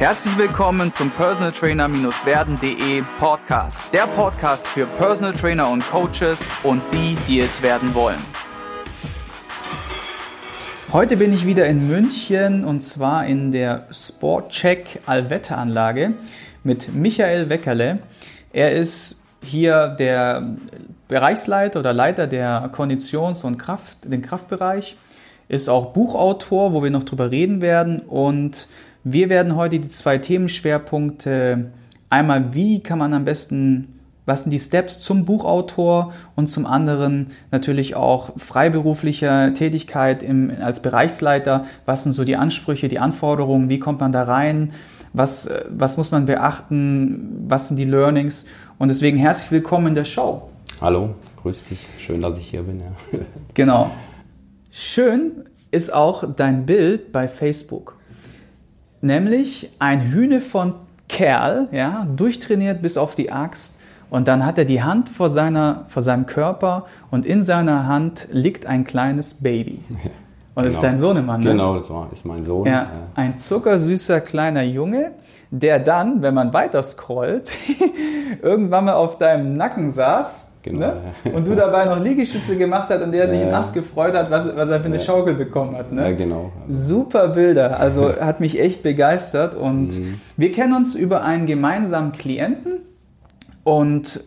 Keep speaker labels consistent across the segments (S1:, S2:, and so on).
S1: Herzlich willkommen zum Personal Trainer-werden.de Podcast. Der Podcast für Personal Trainer und Coaches und die, die es werden wollen. Heute bin ich wieder in München und zwar in der Sportcheck Allwette Anlage mit Michael Weckerle. Er ist hier der Bereichsleiter oder Leiter der Konditions- und Kraft, den Kraftbereich, ist auch Buchautor, wo wir noch drüber reden werden und wir werden heute die zwei Themenschwerpunkte einmal, wie kann man am besten, was sind die Steps zum Buchautor und zum anderen natürlich auch freiberuflicher Tätigkeit im, als Bereichsleiter, was sind so die Ansprüche, die Anforderungen, wie kommt man da rein, was, was muss man beachten, was sind die Learnings und deswegen herzlich willkommen in der Show.
S2: Hallo, grüß dich, schön, dass ich hier bin. Ja.
S1: Genau. Schön ist auch dein Bild bei Facebook nämlich ein Hühne von Kerl, ja, durchtrainiert bis auf die Axt. Und dann hat er die Hand vor, seiner, vor seinem Körper und in seiner Hand liegt ein kleines Baby. Und das genau. ist sein Sohnemann.
S2: Ne? Genau, das war, ist mein Sohn.
S1: Ja, ein zuckersüßer kleiner Junge, der dann, wenn man weiter scrollt, irgendwann mal auf deinem Nacken saß Genau. Ne? Und du dabei noch Liegestütze gemacht hast und der sich in Ast gefreut hat, was, was er für eine ja. Schaukel bekommen hat. Ne?
S2: Ja, genau.
S1: Super Bilder. Also hat mich echt begeistert. Und mhm. wir kennen uns über einen gemeinsamen Klienten. Und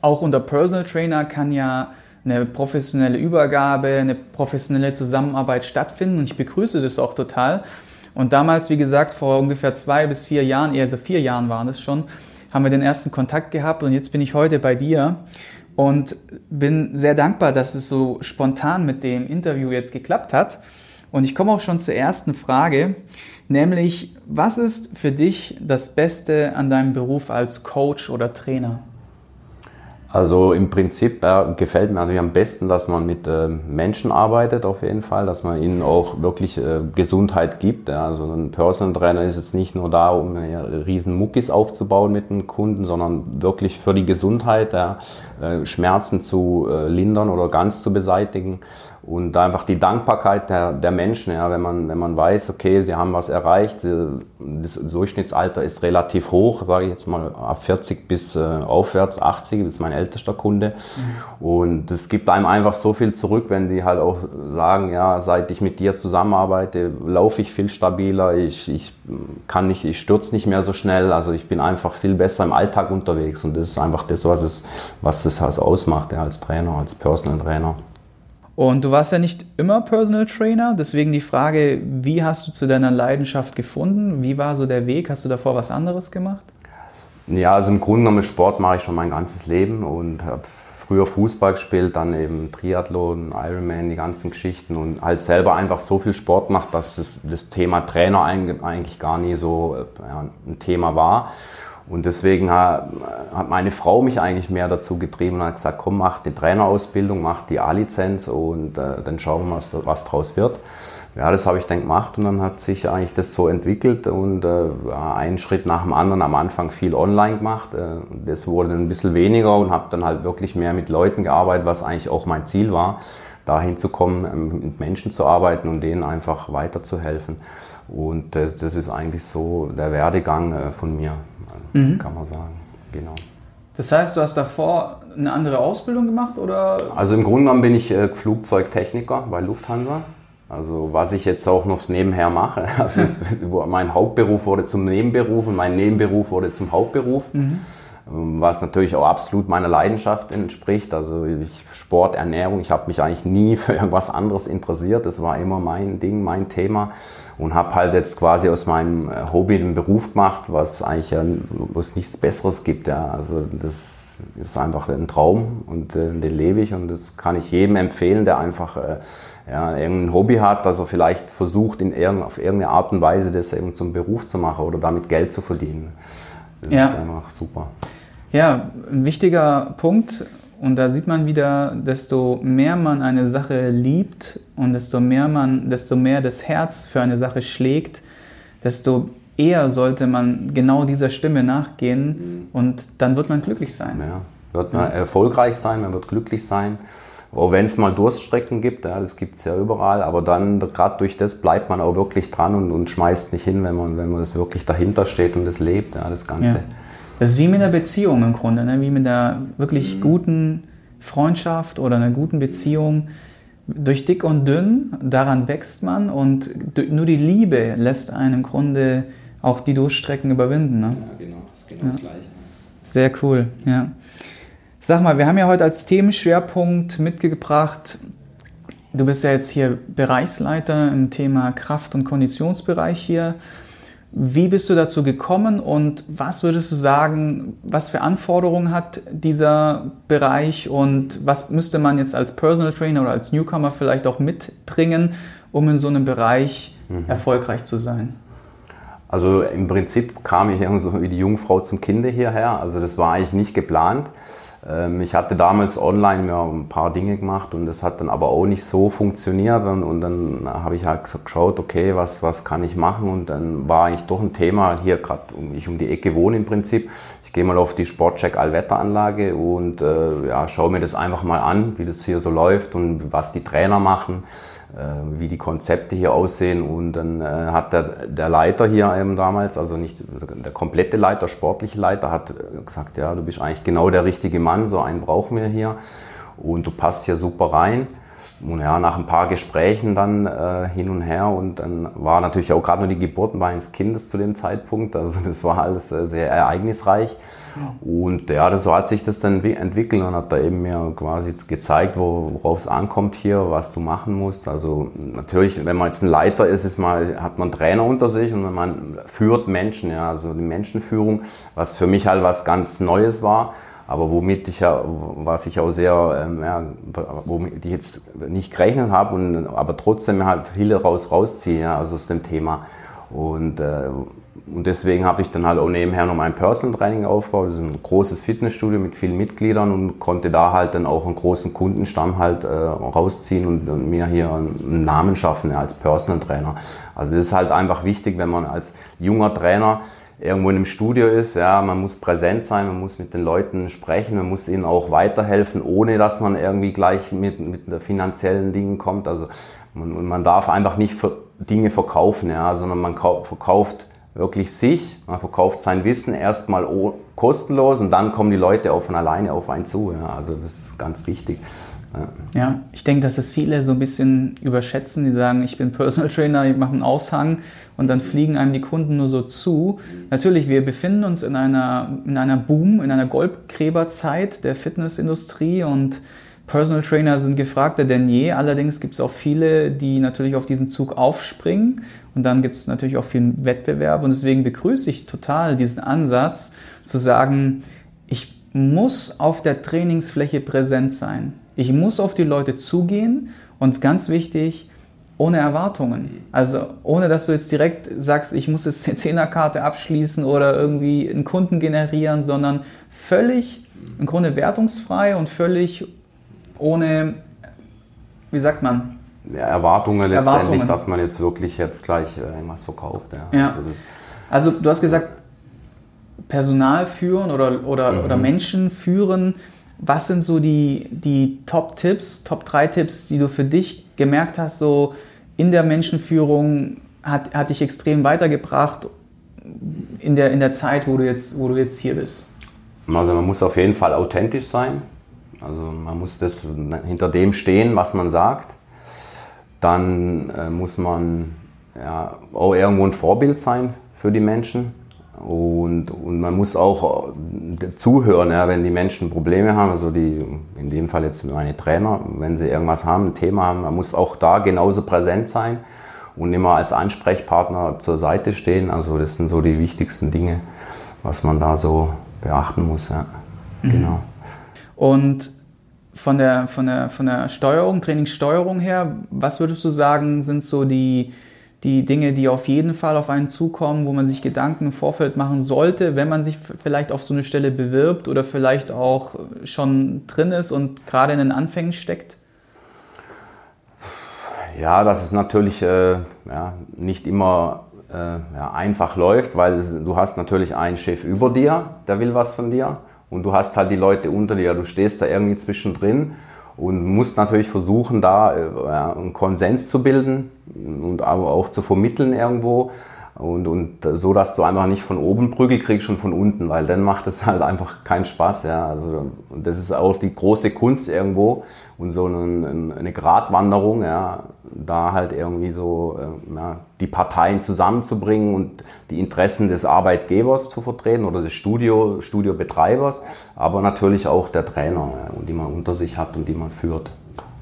S1: auch unter Personal Trainer kann ja eine professionelle Übergabe, eine professionelle Zusammenarbeit stattfinden. Und ich begrüße das auch total. Und damals, wie gesagt, vor ungefähr zwei bis vier Jahren, eher so vier Jahren waren es schon, haben wir den ersten Kontakt gehabt und jetzt bin ich heute bei dir und bin sehr dankbar, dass es so spontan mit dem Interview jetzt geklappt hat. Und ich komme auch schon zur ersten Frage, nämlich was ist für dich das Beste an deinem Beruf als Coach oder Trainer?
S2: Also im Prinzip äh, gefällt mir natürlich am besten, dass man mit äh, Menschen arbeitet auf jeden Fall, dass man ihnen auch wirklich äh, Gesundheit gibt. Ja. Also ein Personal Trainer ist jetzt nicht nur da, um ja, riesen Muckis aufzubauen mit dem Kunden, sondern wirklich für die Gesundheit, ja, äh, Schmerzen zu äh, lindern oder ganz zu beseitigen und einfach die Dankbarkeit der, der Menschen, ja, wenn man, wenn man weiß, okay, sie haben was erreicht, das Durchschnittsalter ist relativ hoch, sage ich jetzt mal ab 40 bis äh, aufwärts, 80, das ist mein ältester Kunde. Und es gibt einem einfach so viel zurück, wenn sie halt auch sagen, ja, seit ich mit dir zusammenarbeite, laufe ich viel stabiler, ich, ich kann nicht, ich stürze nicht mehr so schnell, also ich bin einfach viel besser im Alltag unterwegs und das ist einfach das, was es, was das halt ausmacht, ja, als Trainer, als Personal Trainer.
S1: Und du warst ja nicht immer Personal Trainer, deswegen die Frage, wie hast du zu deiner Leidenschaft gefunden? Wie war so der Weg? Hast du davor was anderes gemacht?
S2: Ja, also im Grunde genommen Sport mache ich schon mein ganzes Leben und habe früher Fußball gespielt, dann eben Triathlon, Ironman, die ganzen Geschichten und halt selber einfach so viel Sport macht, dass das, das Thema Trainer eigentlich gar nie so ja, ein Thema war. Und deswegen hat meine Frau mich eigentlich mehr dazu getrieben und hat gesagt, komm, mach die Trainerausbildung, mach die A-Lizenz und äh, dann schauen wir, was, was draus wird. Ja, das habe ich dann gemacht und dann hat sich eigentlich das so entwickelt und äh, einen Schritt nach dem anderen am Anfang viel online gemacht. Äh, das wurde dann ein bisschen weniger und habe dann halt wirklich mehr mit Leuten gearbeitet, was eigentlich auch mein Ziel war, dahin zu kommen, ähm, mit Menschen zu arbeiten und denen einfach weiterzuhelfen. Und das, das ist eigentlich so der Werdegang äh, von mir mhm. kann man sagen. Genau.
S1: Das heißt, du hast davor eine andere Ausbildung gemacht oder?
S2: Also im Grunde genommen bin ich äh, Flugzeugtechniker bei Lufthansa. Also was ich jetzt auch noch nebenher mache. Also mein Hauptberuf wurde zum Nebenberuf und mein Nebenberuf wurde zum Hauptberuf. Mhm. Was natürlich auch absolut meiner Leidenschaft entspricht. Also ich, Sport, Ernährung, ich habe mich eigentlich nie für irgendwas anderes interessiert. Das war immer mein Ding, mein Thema und habe halt jetzt quasi aus meinem äh, Hobby einen Beruf gemacht, was eigentlich ja, wo es nichts Besseres gibt. Ja. Also das ist einfach ein Traum und äh, den lebe ich und das kann ich jedem empfehlen, der einfach äh, ja, irgendein Hobby hat, dass er vielleicht versucht, in irgend, auf irgendeine Art und Weise das eben zum Beruf zu machen oder damit Geld zu verdienen. Das ja. ist einfach super.
S1: Ja, ein wichtiger Punkt und da sieht man wieder, desto mehr man eine Sache liebt und desto mehr man, desto mehr das Herz für eine Sache schlägt, desto eher sollte man genau dieser Stimme nachgehen und dann wird man glücklich sein.
S2: Ja, wird man erfolgreich sein, man wird glücklich sein. auch wenn es mal Durststrecken gibt, ja, das gibt es ja überall, aber dann gerade durch das bleibt man auch wirklich dran und, und schmeißt nicht hin, wenn man, wenn man das wirklich dahinter steht und das lebt, ja, das Ganze. Ja.
S1: Das ist wie mit einer Beziehung im Grunde, ne? wie mit einer wirklich mhm. guten Freundschaft oder einer guten Beziehung. Durch dick und dünn, daran wächst man und nur die Liebe lässt einen im Grunde auch die Durchstrecken überwinden. Ne? Ja, genau, das ist genau ja. das Gleiche. Sehr cool, ja. Sag mal, wir haben ja heute als Themenschwerpunkt mitgebracht, du bist ja jetzt hier Bereichsleiter im Thema Kraft- und Konditionsbereich hier. Wie bist du dazu gekommen und was würdest du sagen, was für Anforderungen hat dieser Bereich und was müsste man jetzt als Personal Trainer oder als Newcomer vielleicht auch mitbringen, um in so einem Bereich mhm. erfolgreich zu sein?
S2: Also im Prinzip kam ich irgendwie so wie die Jungfrau zum Kinde hierher. Also das war eigentlich nicht geplant. Ähm, ich hatte damals online mir ein paar Dinge gemacht und das hat dann aber auch nicht so funktioniert. Und, dann habe ich halt geschaut, okay, was, was kann ich machen? Und dann war eigentlich doch ein Thema, hier gerade ich um die Ecke wohne im Prinzip. Ich gehe mal auf die Sportcheck Allwetteranlage und äh, ja, schaue mir das einfach mal an, wie das hier so läuft und was die Trainer machen. Äh, wie die Konzepte hier aussehen. Und dann äh, hat der, der Leiter hier eben damals, also nicht der komplette Leiter, sportliche Leiter, hat gesagt, ja, du bist eigentlich genau der richtige Mann, so einen brauchen wir hier und du passt hier super rein. Und ja, nach ein paar Gesprächen dann äh, hin und her und dann war natürlich auch gerade nur die Geburt meines Kindes zu dem Zeitpunkt, also das war alles äh, sehr ereignisreich. Und ja, so hat sich das dann entwickelt und hat da eben mir quasi gezeigt, worauf es ankommt hier, was du machen musst. Also natürlich, wenn man jetzt ein Leiter ist, ist mal, hat man Trainer unter sich und man führt Menschen, ja, also die Menschenführung, was für mich halt was ganz Neues war. Aber womit ich ja, was ich auch sehr, ähm, ja, womit ich jetzt nicht gerechnet habe, und, aber trotzdem halt viel raus rausziehe, ja, also aus dem Thema. Und äh, und deswegen habe ich dann halt auch nebenher noch mein Personal Training aufgebaut. Das ist ein großes Fitnessstudio mit vielen Mitgliedern und konnte da halt dann auch einen großen Kundenstamm halt äh, rausziehen und, und, mir hier einen Namen schaffen ja, als Personal Trainer. Also das ist halt einfach wichtig, wenn man als junger Trainer irgendwo in einem Studio ist, ja, man muss präsent sein, man muss mit den Leuten sprechen, man muss ihnen auch weiterhelfen, ohne dass man irgendwie gleich mit, mit finanziellen Dingen kommt. Also man, man darf einfach nicht Dinge verkaufen, ja, sondern man verkauft wirklich sich, man verkauft sein Wissen erstmal kostenlos und dann kommen die Leute auch von alleine auf einen zu. Ja. Also das ist ganz wichtig.
S1: Ja. ja, ich denke, dass es viele so ein bisschen überschätzen, die sagen, ich bin Personal Trainer, ich mache einen Aushang und dann fliegen einem die Kunden nur so zu. Natürlich, wir befinden uns in einer, in einer Boom, in einer Goldgräberzeit der Fitnessindustrie und Personal Trainer sind gefragter denn je. Allerdings gibt es auch viele, die natürlich auf diesen Zug aufspringen. Und dann gibt es natürlich auch viel Wettbewerb. Und deswegen begrüße ich total diesen Ansatz zu sagen, ich muss auf der Trainingsfläche präsent sein. Ich muss auf die Leute zugehen. Und ganz wichtig, ohne Erwartungen. Also ohne, dass du jetzt direkt sagst, ich muss jetzt eine Zehnerkarte abschließen oder irgendwie einen Kunden generieren, sondern völlig im Grunde wertungsfrei und völlig ohne, wie sagt man?
S2: Erwartungen letztendlich, Erwartungen. dass man jetzt wirklich jetzt gleich äh, irgendwas verkauft.
S1: Ja. ja. Also, also, du hast gesagt, Personal führen oder, oder, mhm. oder Menschen führen. Was sind so die, die Top-Tipps, Top-3-Tipps, die du für dich gemerkt hast, so in der Menschenführung hat, hat dich extrem weitergebracht in der, in der Zeit, wo du, jetzt, wo du jetzt hier bist?
S2: Also man muss auf jeden Fall authentisch sein. Also man muss das hinter dem stehen, was man sagt. Dann äh, muss man ja, auch irgendwo ein Vorbild sein für die Menschen. Und, und man muss auch äh, zuhören, ja, wenn die Menschen Probleme haben, also die, in dem Fall jetzt meine Trainer, wenn sie irgendwas haben, ein Thema haben, man muss auch da genauso präsent sein und immer als Ansprechpartner zur Seite stehen. Also das sind so die wichtigsten Dinge, was man da so beachten muss. Ja.
S1: Mhm. Genau. Und von der, von, der, von der Steuerung, Trainingssteuerung her, was würdest du sagen, sind so die, die Dinge, die auf jeden Fall auf einen zukommen, wo man sich Gedanken im Vorfeld machen sollte, wenn man sich vielleicht auf so eine Stelle bewirbt oder vielleicht auch schon drin ist und gerade in den Anfängen steckt?
S2: Ja, dass es natürlich äh, ja, nicht immer äh, ja, einfach läuft, weil du hast natürlich einen Chef über dir, der will was von dir und du hast halt die Leute unter dir, du stehst da irgendwie zwischendrin und musst natürlich versuchen, da ja, einen Konsens zu bilden und aber auch zu vermitteln irgendwo. Und, und so, dass du einfach nicht von oben Prügel kriegst schon von unten, weil dann macht es halt einfach keinen Spaß. Ja. Also, und das ist auch die große Kunst irgendwo und so eine, eine Gratwanderung, ja, da halt irgendwie so äh, ja, die Parteien zusammenzubringen und die Interessen des Arbeitgebers zu vertreten oder des Studio, Studiobetreibers, aber natürlich auch der Trainer, ja, die man unter sich hat und die man führt.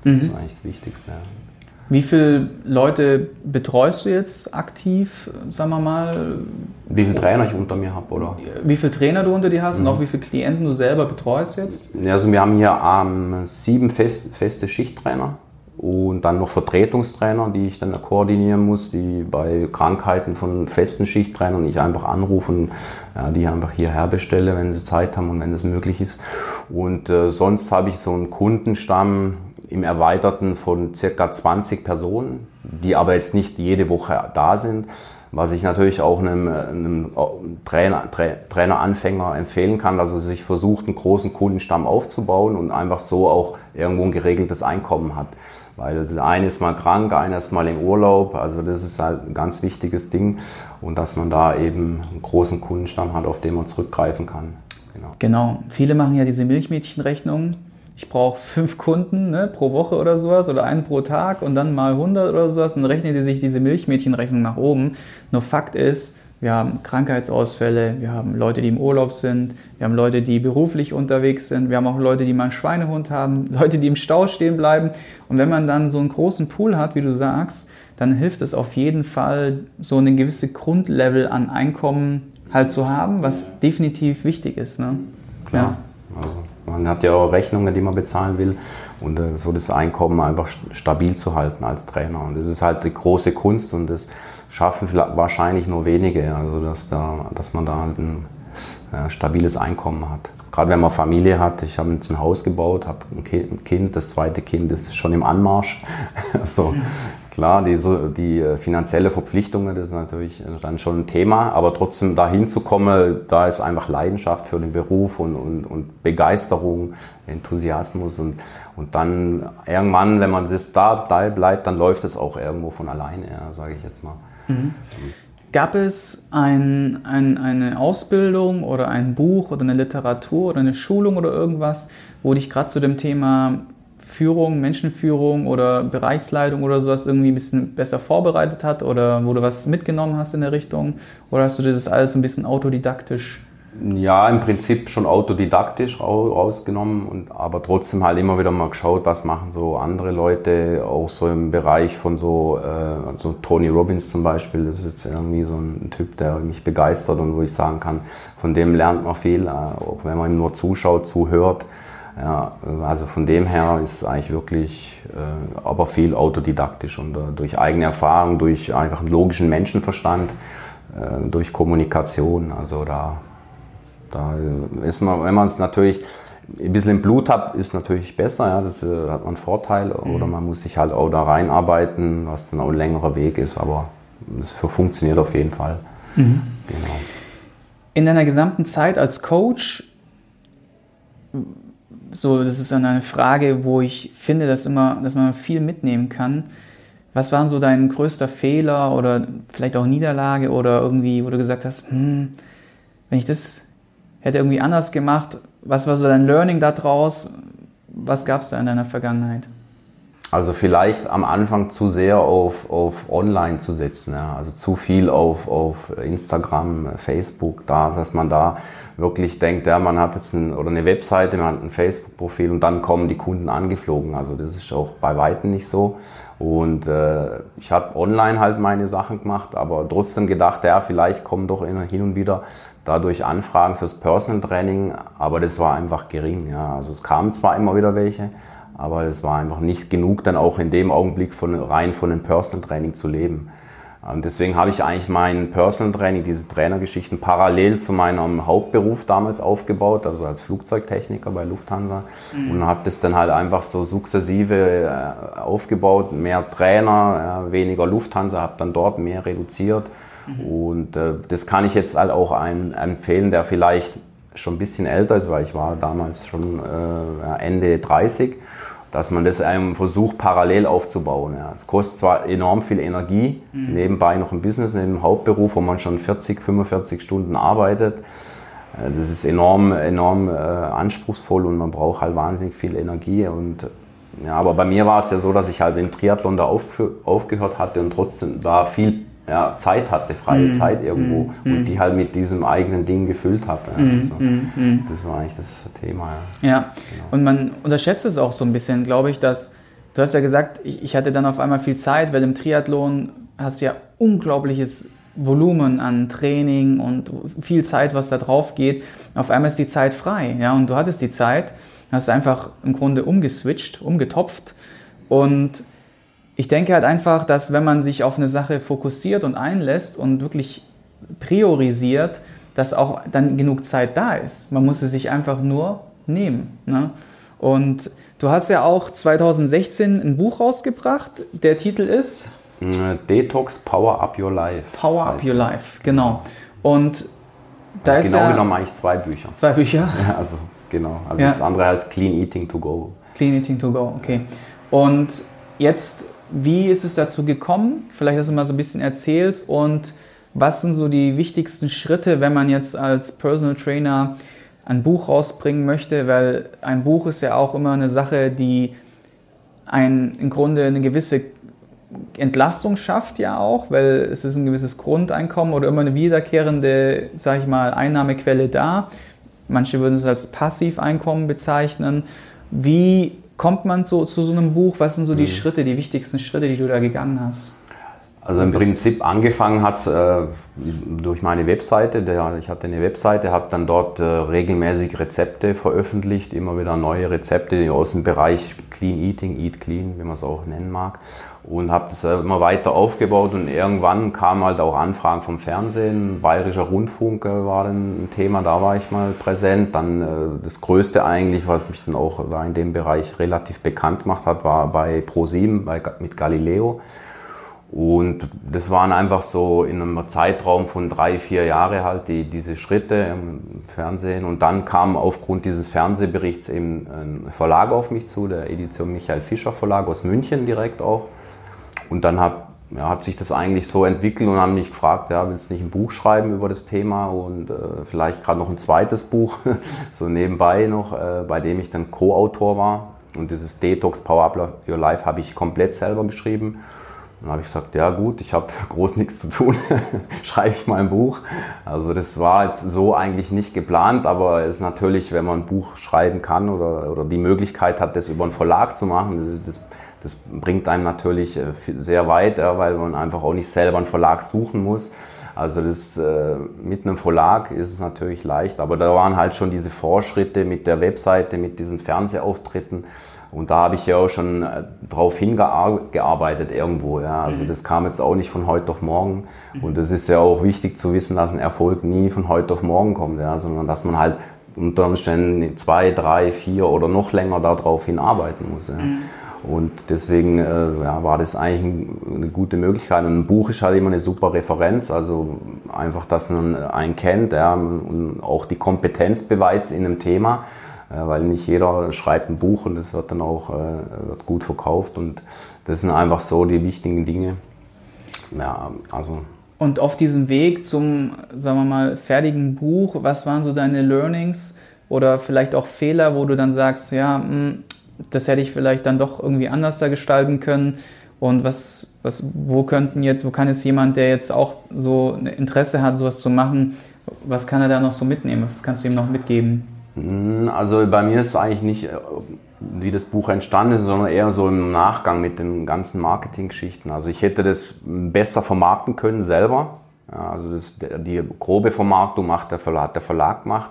S2: Das mhm. ist eigentlich das Wichtigste. Ja.
S1: Wie viele Leute betreust du jetzt aktiv, sagen wir mal?
S2: Wie viele Trainer ich unter mir habe, oder?
S1: Wie viele Trainer du unter dir hast mhm. und auch wie viele Klienten du selber betreust jetzt?
S2: Also wir haben hier ähm, sieben fest, feste Schichttrainer und dann noch Vertretungstrainer, die ich dann koordinieren muss, die bei Krankheiten von festen Schichttrainern ich einfach anrufe und ja, die einfach hierher bestelle, wenn sie Zeit haben und wenn es möglich ist. Und äh, sonst habe ich so einen Kundenstamm, im Erweiterten von circa 20 Personen, die aber jetzt nicht jede Woche da sind, was ich natürlich auch einem, einem Trainer, Trainer-Anfänger empfehlen kann, dass er sich versucht, einen großen Kundenstamm aufzubauen und einfach so auch irgendwo ein geregeltes Einkommen hat. Weil der eine ist mal krank, einer ist mal im Urlaub, also das ist halt ein ganz wichtiges Ding und dass man da eben einen großen Kundenstamm hat, auf den man zurückgreifen kann.
S1: Genau. genau. Viele machen ja diese Milchmädchenrechnung ich brauche fünf Kunden ne, pro Woche oder sowas oder einen pro Tag und dann mal 100 oder sowas, dann rechnen die sich diese Milchmädchenrechnung nach oben. Nur Fakt ist, wir haben Krankheitsausfälle, wir haben Leute, die im Urlaub sind, wir haben Leute, die beruflich unterwegs sind, wir haben auch Leute, die mal einen Schweinehund haben, Leute, die im Stau stehen bleiben. Und wenn man dann so einen großen Pool hat, wie du sagst, dann hilft es auf jeden Fall, so eine gewisse Grundlevel an Einkommen halt zu haben, was definitiv wichtig ist. Ne?
S2: Klar. Ja. Also man hat ja auch Rechnungen, die man bezahlen will und äh, so das Einkommen einfach stabil zu halten als Trainer. Und das ist halt die große Kunst und das schaffen wahrscheinlich nur wenige, also dass, da, dass man da halt ein äh, stabiles Einkommen hat. Gerade wenn man Familie hat, ich habe jetzt ein Haus gebaut, habe ein Kind, das zweite Kind ist schon im Anmarsch. also, Klar, die, die äh, finanzielle Verpflichtungen, das ist natürlich dann schon ein Thema, aber trotzdem dahin zu kommen, da ist einfach Leidenschaft für den Beruf und, und, und Begeisterung, Enthusiasmus und, und dann irgendwann, wenn man das da bleibt, dann läuft es auch irgendwo von alleine, ja, sage ich jetzt mal. Mhm.
S1: Gab es ein, ein, eine Ausbildung oder ein Buch oder eine Literatur oder eine Schulung oder irgendwas, wo dich gerade zu dem Thema Führung, Menschenführung oder Bereichsleitung oder sowas irgendwie ein bisschen besser vorbereitet hat oder wo du was mitgenommen hast in der Richtung? Oder hast du dir das alles ein bisschen autodidaktisch?
S2: Ja, im Prinzip schon autodidaktisch rausgenommen, und, aber trotzdem halt immer wieder mal geschaut, was machen so andere Leute, auch so im Bereich von so, äh, also Tony Robbins zum Beispiel, das ist jetzt irgendwie so ein Typ, der mich begeistert und wo ich sagen kann, von dem lernt man viel, äh, auch wenn man ihm nur zuschaut, zuhört. Ja, also von dem her ist es eigentlich wirklich, äh, aber viel autodidaktisch und äh, durch eigene Erfahrung, durch einfach einen logischen Menschenverstand, äh, durch Kommunikation. Also da, da ist man, wenn man es natürlich ein bisschen im Blut hat, ist natürlich besser, ja, das äh, hat man einen Vorteil. Mhm. Oder man muss sich halt auch da reinarbeiten, was dann auch ein längerer Weg ist, aber es funktioniert auf jeden Fall. Mhm.
S1: Genau. In deiner gesamten Zeit als Coach so, das ist dann eine Frage, wo ich finde, dass, immer, dass man viel mitnehmen kann. Was war so dein größter Fehler oder vielleicht auch Niederlage oder irgendwie, wo du gesagt hast, hm, wenn ich das hätte irgendwie anders gemacht, was war so dein Learning daraus? Was gab es da in deiner Vergangenheit?
S2: Also vielleicht am Anfang zu sehr auf, auf Online zu setzen, ja. also zu viel auf, auf Instagram, Facebook, da, dass man da wirklich denkt, ja, man hat jetzt ein, oder eine Webseite, man hat ein Facebook-Profil und dann kommen die Kunden angeflogen. Also das ist auch bei Weitem nicht so. Und äh, ich habe online halt meine Sachen gemacht, aber trotzdem gedacht, ja, vielleicht kommen doch hin und wieder dadurch Anfragen fürs Personal Training, aber das war einfach gering. Ja. Also es kamen zwar immer wieder welche, aber es war einfach nicht genug, dann auch in dem Augenblick von, rein von dem Personal Training zu leben. Und deswegen habe ich eigentlich mein Personal Training, diese Trainergeschichten parallel zu meinem Hauptberuf damals aufgebaut, also als Flugzeugtechniker bei Lufthansa mhm. und habe das dann halt einfach so sukzessive äh, aufgebaut, mehr Trainer, weniger Lufthansa, habe dann dort mehr reduziert mhm. und äh, das kann ich jetzt halt auch einem empfehlen, der vielleicht schon ein bisschen älter ist, weil ich war damals schon äh, Ende 30 dass man das einem versucht parallel aufzubauen. Ja. Es kostet zwar enorm viel Energie, mhm. nebenbei noch ein Business, neben dem Hauptberuf, wo man schon 40, 45 Stunden arbeitet. Äh, das ist enorm, enorm äh, anspruchsvoll und man braucht halt wahnsinnig viel Energie. Und, ja, aber bei mir war es ja so, dass ich halt im Triathlon da auf, aufgehört hatte und trotzdem da viel ja, Zeit hatte, freie mm, Zeit irgendwo mm, und die halt mit diesem eigenen Ding gefüllt habe. Ja. Mm, also, das war eigentlich das Thema.
S1: Ja, ja. Genau. und man unterschätzt es auch so ein bisschen, glaube ich, dass du hast ja gesagt, ich, ich hatte dann auf einmal viel Zeit, weil im Triathlon hast du ja unglaubliches Volumen an Training und viel Zeit, was da drauf geht. Auf einmal ist die Zeit frei, ja, und du hattest die Zeit, hast einfach im Grunde umgeswitcht, umgetopft und ich denke halt einfach, dass wenn man sich auf eine Sache fokussiert und einlässt und wirklich priorisiert, dass auch dann genug Zeit da ist. Man muss sie sich einfach nur nehmen. Ne? Und du hast ja auch 2016 ein Buch rausgebracht. Der Titel ist
S2: äh, Detox Power Up Your Life.
S1: Power Up Your Life, genau. Und
S2: da also ist genau ja genommen eigentlich zwei Bücher.
S1: Zwei Bücher?
S2: Ja, also genau. Also ja. das andere heißt Clean Eating to Go.
S1: Clean Eating to Go, okay. Und jetzt wie ist es dazu gekommen? Vielleicht, dass du mal so ein bisschen erzählst und was sind so die wichtigsten Schritte, wenn man jetzt als Personal Trainer ein Buch rausbringen möchte, weil ein Buch ist ja auch immer eine Sache, die ein, im Grunde eine gewisse Entlastung schafft ja auch, weil es ist ein gewisses Grundeinkommen oder immer eine wiederkehrende, sage ich mal, Einnahmequelle da. Manche würden es als Passiveinkommen bezeichnen. Wie kommt man so, zu so einem Buch? Was sind so die mhm. Schritte, die wichtigsten Schritte, die du da gegangen hast?
S2: Also im Prinzip angefangen hat es äh, durch meine Webseite. Der, ich hatte eine Webseite, habe dann dort äh, regelmäßig Rezepte veröffentlicht, immer wieder neue Rezepte aus dem Bereich Clean Eating, Eat Clean, wie man es auch nennen mag und habe das äh, immer weiter aufgebaut und irgendwann kamen halt auch Anfragen vom Fernsehen, Bayerischer Rundfunk äh, war dann ein Thema, da war ich mal präsent. Dann äh, das Größte eigentlich, was mich dann auch in dem Bereich relativ bekannt gemacht hat, war bei ProSieben mit Galileo. Und das waren einfach so in einem Zeitraum von drei, vier Jahren halt die, diese Schritte im Fernsehen. Und dann kam aufgrund dieses Fernsehberichts eben ein Verlag auf mich zu, der Edition Michael Fischer Verlag aus München direkt auch. Und dann hat, ja, hat sich das eigentlich so entwickelt und haben mich gefragt, ja, willst du nicht ein Buch schreiben über das Thema und äh, vielleicht gerade noch ein zweites Buch, so nebenbei noch, äh, bei dem ich dann Co-Autor war. Und dieses Detox Power Up Your Life habe ich komplett selber geschrieben. Dann habe ich gesagt, ja gut, ich habe groß nichts zu tun, schreibe ich mal ein Buch. Also das war jetzt so eigentlich nicht geplant, aber es ist natürlich, wenn man ein Buch schreiben kann oder, oder die Möglichkeit hat, das über einen Verlag zu machen, das, das bringt einem natürlich äh, sehr weit, weil man einfach auch nicht selber einen Verlag suchen muss. Also das, äh, mit einem Verlag ist es natürlich leicht, aber da waren halt schon diese Vorschritte mit der Webseite, mit diesen Fernsehauftritten. Und da habe ich ja auch schon äh, drauf hingearbeitet irgendwo. Ja. Also mhm. das kam jetzt auch nicht von heute auf morgen. Mhm. Und es ist ja auch wichtig zu wissen, dass ein Erfolg nie von heute auf morgen kommt, ja, sondern dass man halt unter Umständen zwei, drei, vier oder noch länger darauf hinarbeiten muss. Ja. Mhm. Und deswegen äh, ja, war das eigentlich eine gute Möglichkeit. Und ein Buch ist halt immer eine super Referenz, also einfach, dass man einen kennt ja, und auch die Kompetenz beweist in einem Thema, weil nicht jeder schreibt ein Buch und es wird dann auch äh, wird gut verkauft. Und das sind einfach so die wichtigen Dinge. Ja, also.
S1: Und auf diesem Weg zum, sagen wir mal, fertigen Buch, was waren so deine Learnings oder vielleicht auch Fehler, wo du dann sagst, ja, hm, das hätte ich vielleicht dann doch irgendwie anders da gestalten können. Und was, was, wo könnten jetzt, wo kann jetzt jemand, der jetzt auch so ein Interesse hat, sowas zu machen, was kann er da noch so mitnehmen? Was kannst du ihm noch mitgeben?
S2: Hm, also bei mir ist es eigentlich nicht, äh, wie das Buch entstanden ist, sondern eher so im Nachgang mit den ganzen Marketinggeschichten. Also ich hätte das besser vermarkten können selber. also das, die grobe Vermarktung macht der Verlag, hat der Verlag gemacht.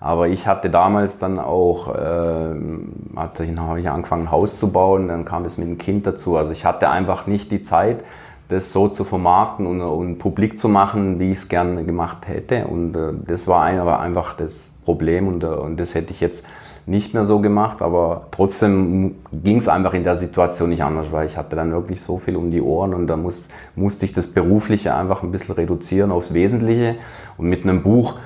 S2: Aber ich hatte damals dann auch, äh, ich angefangen, ein Haus zu bauen, dann kam es mit dem Kind dazu. Also ich hatte einfach nicht die Zeit, das so zu vermarkten und, und publik zu machen, wie ich es gerne gemacht hätte. Und äh, das war einfach das Problem und, äh, und das hätte ich jetzt nicht mehr so gemacht, aber trotzdem ging es einfach in der Situation nicht anders, weil ich hatte dann wirklich so viel um die Ohren und da muss, musste ich das Berufliche einfach ein bisschen reduzieren aufs Wesentliche. Und mit einem Buch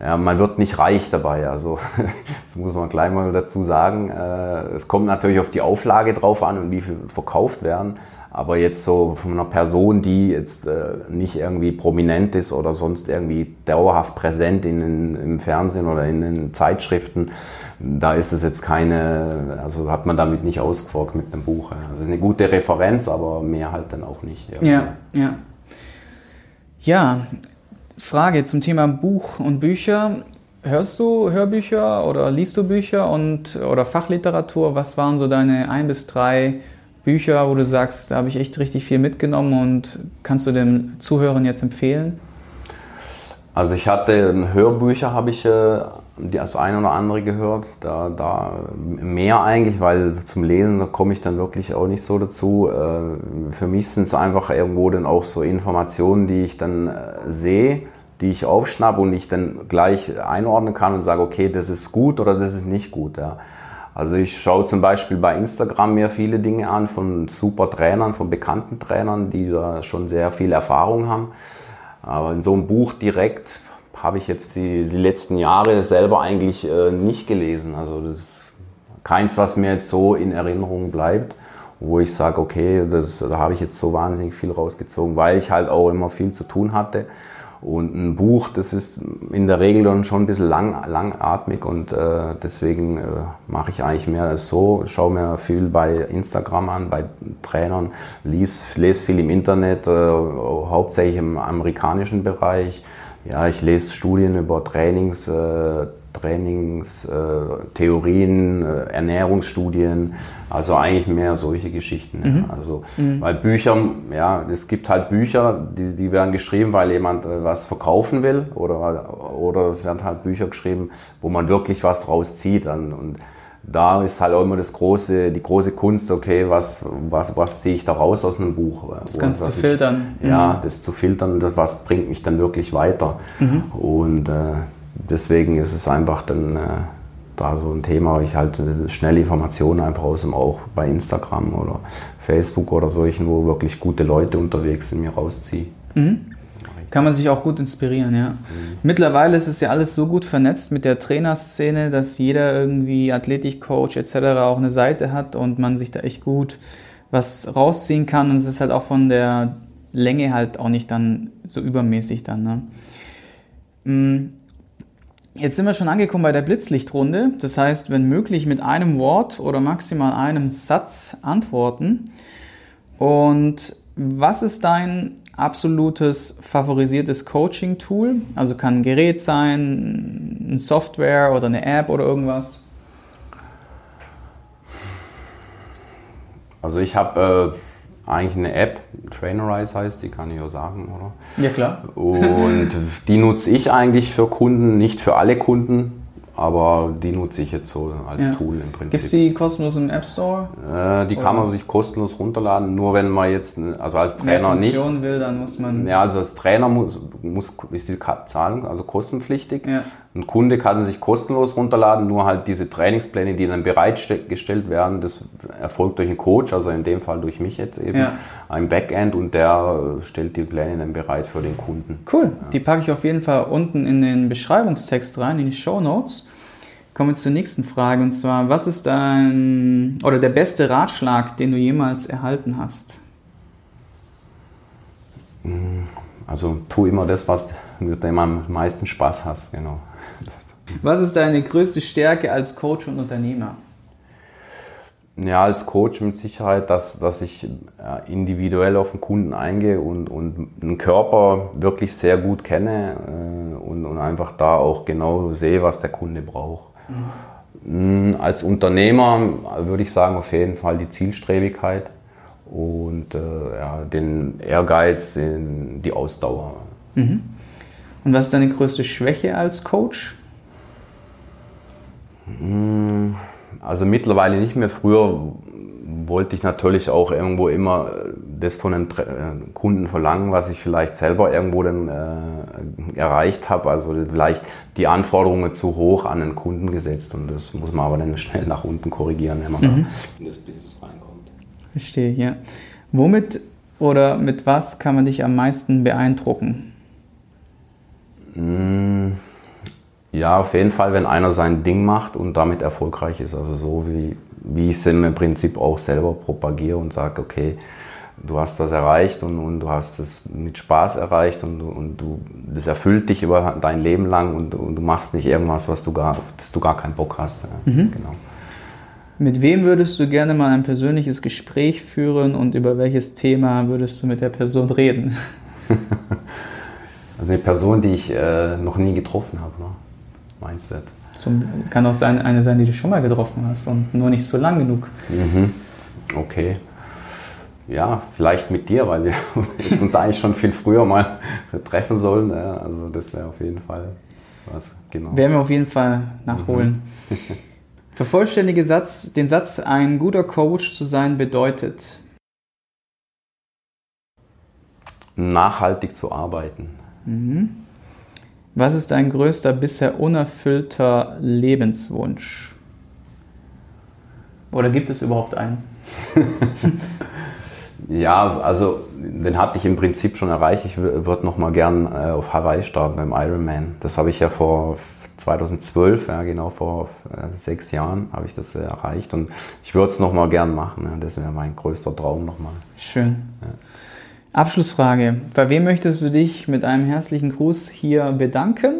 S2: ja, man wird nicht reich dabei. Also das muss man gleich mal dazu sagen. Äh, es kommt natürlich auf die Auflage drauf an und wie viel verkauft werden. Aber jetzt so von einer Person, die jetzt äh, nicht irgendwie prominent ist oder sonst irgendwie dauerhaft präsent in, in, im Fernsehen oder in den Zeitschriften, da ist es jetzt keine, also hat man damit nicht ausgesorgt mit einem Buch. Es ist eine gute Referenz, aber mehr halt dann auch nicht.
S1: Irgendwie. Ja, ja. Ja, Frage zum Thema Buch und Bücher. Hörst du Hörbücher oder liest du Bücher und oder Fachliteratur? Was waren so deine ein bis drei Bücher, wo du sagst, da habe ich echt richtig viel mitgenommen und kannst du den Zuhörern jetzt empfehlen?
S2: Also ich hatte Hörbücher, habe ich äh, das eine oder andere gehört. Da, da mehr eigentlich, weil zum Lesen da komme ich dann wirklich auch nicht so dazu. Äh, für mich sind es einfach irgendwo dann auch so Informationen, die ich dann äh, sehe, die ich aufschnappe und ich dann gleich einordnen kann und sage, okay, das ist gut oder das ist nicht gut. Ja. Also ich schaue zum Beispiel bei Instagram mir viele Dinge an von super Trainern, von bekannten Trainern, die da schon sehr viel Erfahrung haben. Aber in so einem Buch direkt habe ich jetzt die, die letzten Jahre selber eigentlich äh, nicht gelesen. Also das ist keins, was mir jetzt so in Erinnerung bleibt, wo ich sage, okay, das, da habe ich jetzt so wahnsinnig viel rausgezogen, weil ich halt auch immer viel zu tun hatte. Und ein Buch, das ist in der Regel dann schon ein bisschen lang, langatmig und äh, deswegen äh, mache ich eigentlich mehr als so. Schaue mir viel bei Instagram an, bei Trainern, lese, lese viel im Internet, äh, hauptsächlich im amerikanischen Bereich. Ja, ich lese Studien über Trainings, äh, Trainingstheorien, äh, äh, Ernährungsstudien, also eigentlich mehr solche Geschichten. Mhm. Ja. Also, mhm. Weil Bücher, ja, es gibt halt Bücher, die, die werden geschrieben, weil jemand äh, was verkaufen will oder, oder es werden halt Bücher geschrieben, wo man wirklich was rauszieht. Und, und da ist halt auch immer das große, die große Kunst, okay, was, was, was ziehe ich da raus aus einem Buch?
S1: Das Ganze zu filtern.
S2: Ich, ja, mhm. das zu filtern, das, was bringt mich dann wirklich weiter. Mhm. Und äh, deswegen ist es einfach dann äh, da so ein Thema, ich halt schnell Informationen einfach aus dem auch bei Instagram oder Facebook oder solchen, wo wirklich gute Leute unterwegs sind, mir rausziehe. Mhm.
S1: Kann man sich auch gut inspirieren, ja. Mhm. Mittlerweile ist es ja alles so gut vernetzt mit der Trainerszene, dass jeder irgendwie Athletikcoach etc. auch eine Seite hat und man sich da echt gut was rausziehen kann. Und es ist halt auch von der Länge halt auch nicht dann so übermäßig dann. Ne? Mhm. Jetzt sind wir schon angekommen bei der Blitzlichtrunde. Das heißt, wenn möglich mit einem Wort oder maximal einem Satz antworten. Und was ist dein absolutes favorisiertes Coaching-Tool? Also kann ein Gerät sein, ein Software oder eine App oder irgendwas?
S2: Also ich habe äh eigentlich eine App, Trainerize heißt die, kann ich auch sagen, oder?
S1: Ja, klar.
S2: Und die nutze ich eigentlich für Kunden, nicht für alle Kunden aber die nutze ich jetzt so als ja. Tool im Prinzip.
S1: Gibt es die kostenlos im App Store?
S2: Äh, die Oder? kann man sich kostenlos runterladen, nur wenn man jetzt, also als Trainer nicht.
S1: will, dann muss man.
S2: Ja, also als Trainer muss, muss ist die Zahlung also kostenpflichtig. Ja. Ein Kunde kann sich kostenlos runterladen, nur halt diese Trainingspläne, die dann bereitgestellt werden, das erfolgt durch einen Coach, also in dem Fall durch mich jetzt eben, ja. ein Backend und der stellt die Pläne dann bereit für den Kunden.
S1: Cool, ja. die packe ich auf jeden Fall unten in den Beschreibungstext rein, in die Show Notes. Kommen wir zur nächsten Frage und zwar, was ist dein oder der beste Ratschlag, den du jemals erhalten hast?
S2: Also tu immer das, was mit dem am meisten Spaß hast, genau.
S1: Was ist deine größte Stärke als Coach und Unternehmer?
S2: Ja, als Coach mit Sicherheit, dass, dass ich individuell auf den Kunden eingehe und, und den Körper wirklich sehr gut kenne äh, und, und einfach da auch genau sehe, was der Kunde braucht. Mhm. Als Unternehmer würde ich sagen, auf jeden Fall die Zielstrebigkeit und äh, ja, den Ehrgeiz, den, die Ausdauer.
S1: Mhm. Und was ist deine größte Schwäche als Coach?
S2: Hm, also mittlerweile nicht mehr. Früher wollte ich natürlich auch irgendwo immer das von den äh, Kunden verlangen, was ich vielleicht selber irgendwo dann äh, erreicht habe. Also vielleicht die Anforderungen zu hoch an den Kunden gesetzt und das muss man aber dann schnell nach unten korrigieren, wenn man mhm. da in das Business reinkommt.
S1: Verstehe, ja. Womit oder mit was kann man dich am meisten beeindrucken?
S2: Mm, Ja, auf jeden Fall, wenn einer sein Ding macht und damit erfolgreich ist. Also so wie, wie ich es im Prinzip auch selber propagiere und sage, okay, du hast das erreicht und, und du hast es mit Spaß erreicht und, und du, das erfüllt dich über dein Leben lang und, und du machst nicht irgendwas, was du gar, dass du gar keinen Bock hast. Mhm. Genau.
S1: Mit wem würdest du gerne mal ein persönliches Gespräch führen und über welches Thema würdest du mit der Person reden?
S2: also eine Person, die ich äh, noch nie getroffen habe, ne? Jetzt?
S1: Zum, kann auch sein, eine sein, die du schon mal getroffen hast und nur nicht so lang genug.
S2: Mhm. Okay. Ja, vielleicht mit dir, weil wir uns eigentlich schon viel früher mal treffen sollen. Ja, also das wäre auf jeden Fall was.
S1: Genau. Werden wir auf jeden Fall nachholen. Mhm. Vervollständige Satz, den Satz, ein guter Coach zu sein bedeutet.
S2: Nachhaltig zu arbeiten.
S1: Mhm. Was ist dein größter bisher unerfüllter Lebenswunsch? Oder gibt es überhaupt einen?
S2: ja, also den hatte ich im Prinzip schon erreicht. Ich würde noch mal gern äh, auf Hawaii starten beim Ironman. Das habe ich ja vor 2012, ja genau vor äh, sechs Jahren, habe ich das äh, erreicht und ich würde es nochmal gern machen. Ja, das wäre mein größter Traum nochmal.
S1: Schön. Ja. Abschlussfrage. Bei wem möchtest du dich mit einem herzlichen Gruß hier bedanken?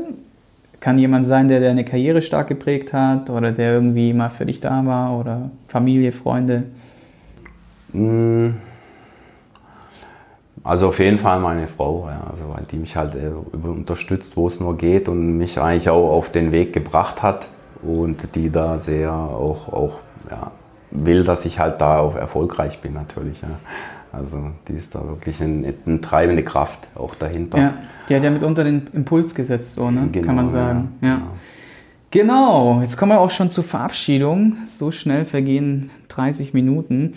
S1: Kann jemand sein, der deine Karriere stark geprägt hat oder der irgendwie mal für dich da war oder Familie, Freunde?
S2: Mmh also auf jeden Fall meine Frau, ja, also die mich halt äh, unterstützt, wo es nur geht und mich eigentlich auch auf den Weg gebracht hat und die da sehr auch, auch ja, will, dass ich halt da auch erfolgreich bin natürlich. Ja. Also die ist da wirklich eine, eine treibende Kraft auch dahinter.
S1: Ja, die hat ja mitunter den Impuls gesetzt, so, ne? Genau, kann man sagen. Ja, ja. Genau. genau, jetzt kommen wir auch schon zur Verabschiedung. So schnell vergehen 30 Minuten.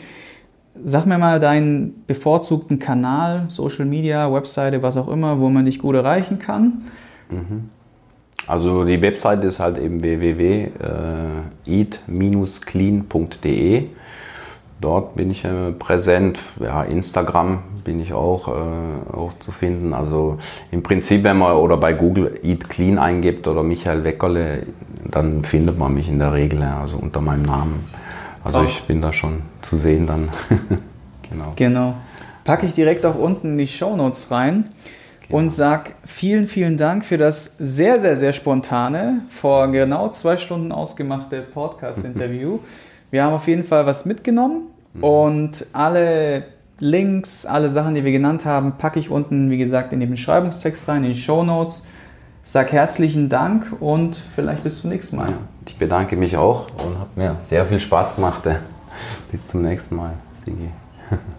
S1: Sag mir mal deinen bevorzugten Kanal, Social Media, Webseite, was auch immer, wo man dich gut erreichen kann.
S2: Mhm. Also die Webseite ist halt eben www.eat-clean.de. Dort bin ich äh, präsent. Ja, Instagram bin ich auch, äh, auch zu finden. Also im Prinzip, wenn man oder bei Google Eat Clean eingibt oder Michael Weckerle, dann findet man mich in der Regel, also unter meinem Namen. Also oh. ich bin da schon zu sehen dann.
S1: genau. Genau. Packe ich direkt auch unten in die Show Notes rein genau. und sag vielen, vielen Dank für das sehr, sehr, sehr spontane, vor genau zwei Stunden ausgemachte Podcast-Interview. wir haben auf jeden Fall was mitgenommen mhm. und alle Links, alle Sachen, die wir genannt haben, packe ich unten, wie gesagt, in den Beschreibungstext rein, in die Show Notes. Sag herzlichen Dank und vielleicht bis zum nächsten Mal.
S2: Ich bedanke mich auch und hat mir sehr viel Spaß gemacht. Bis zum nächsten Mal, Sigi.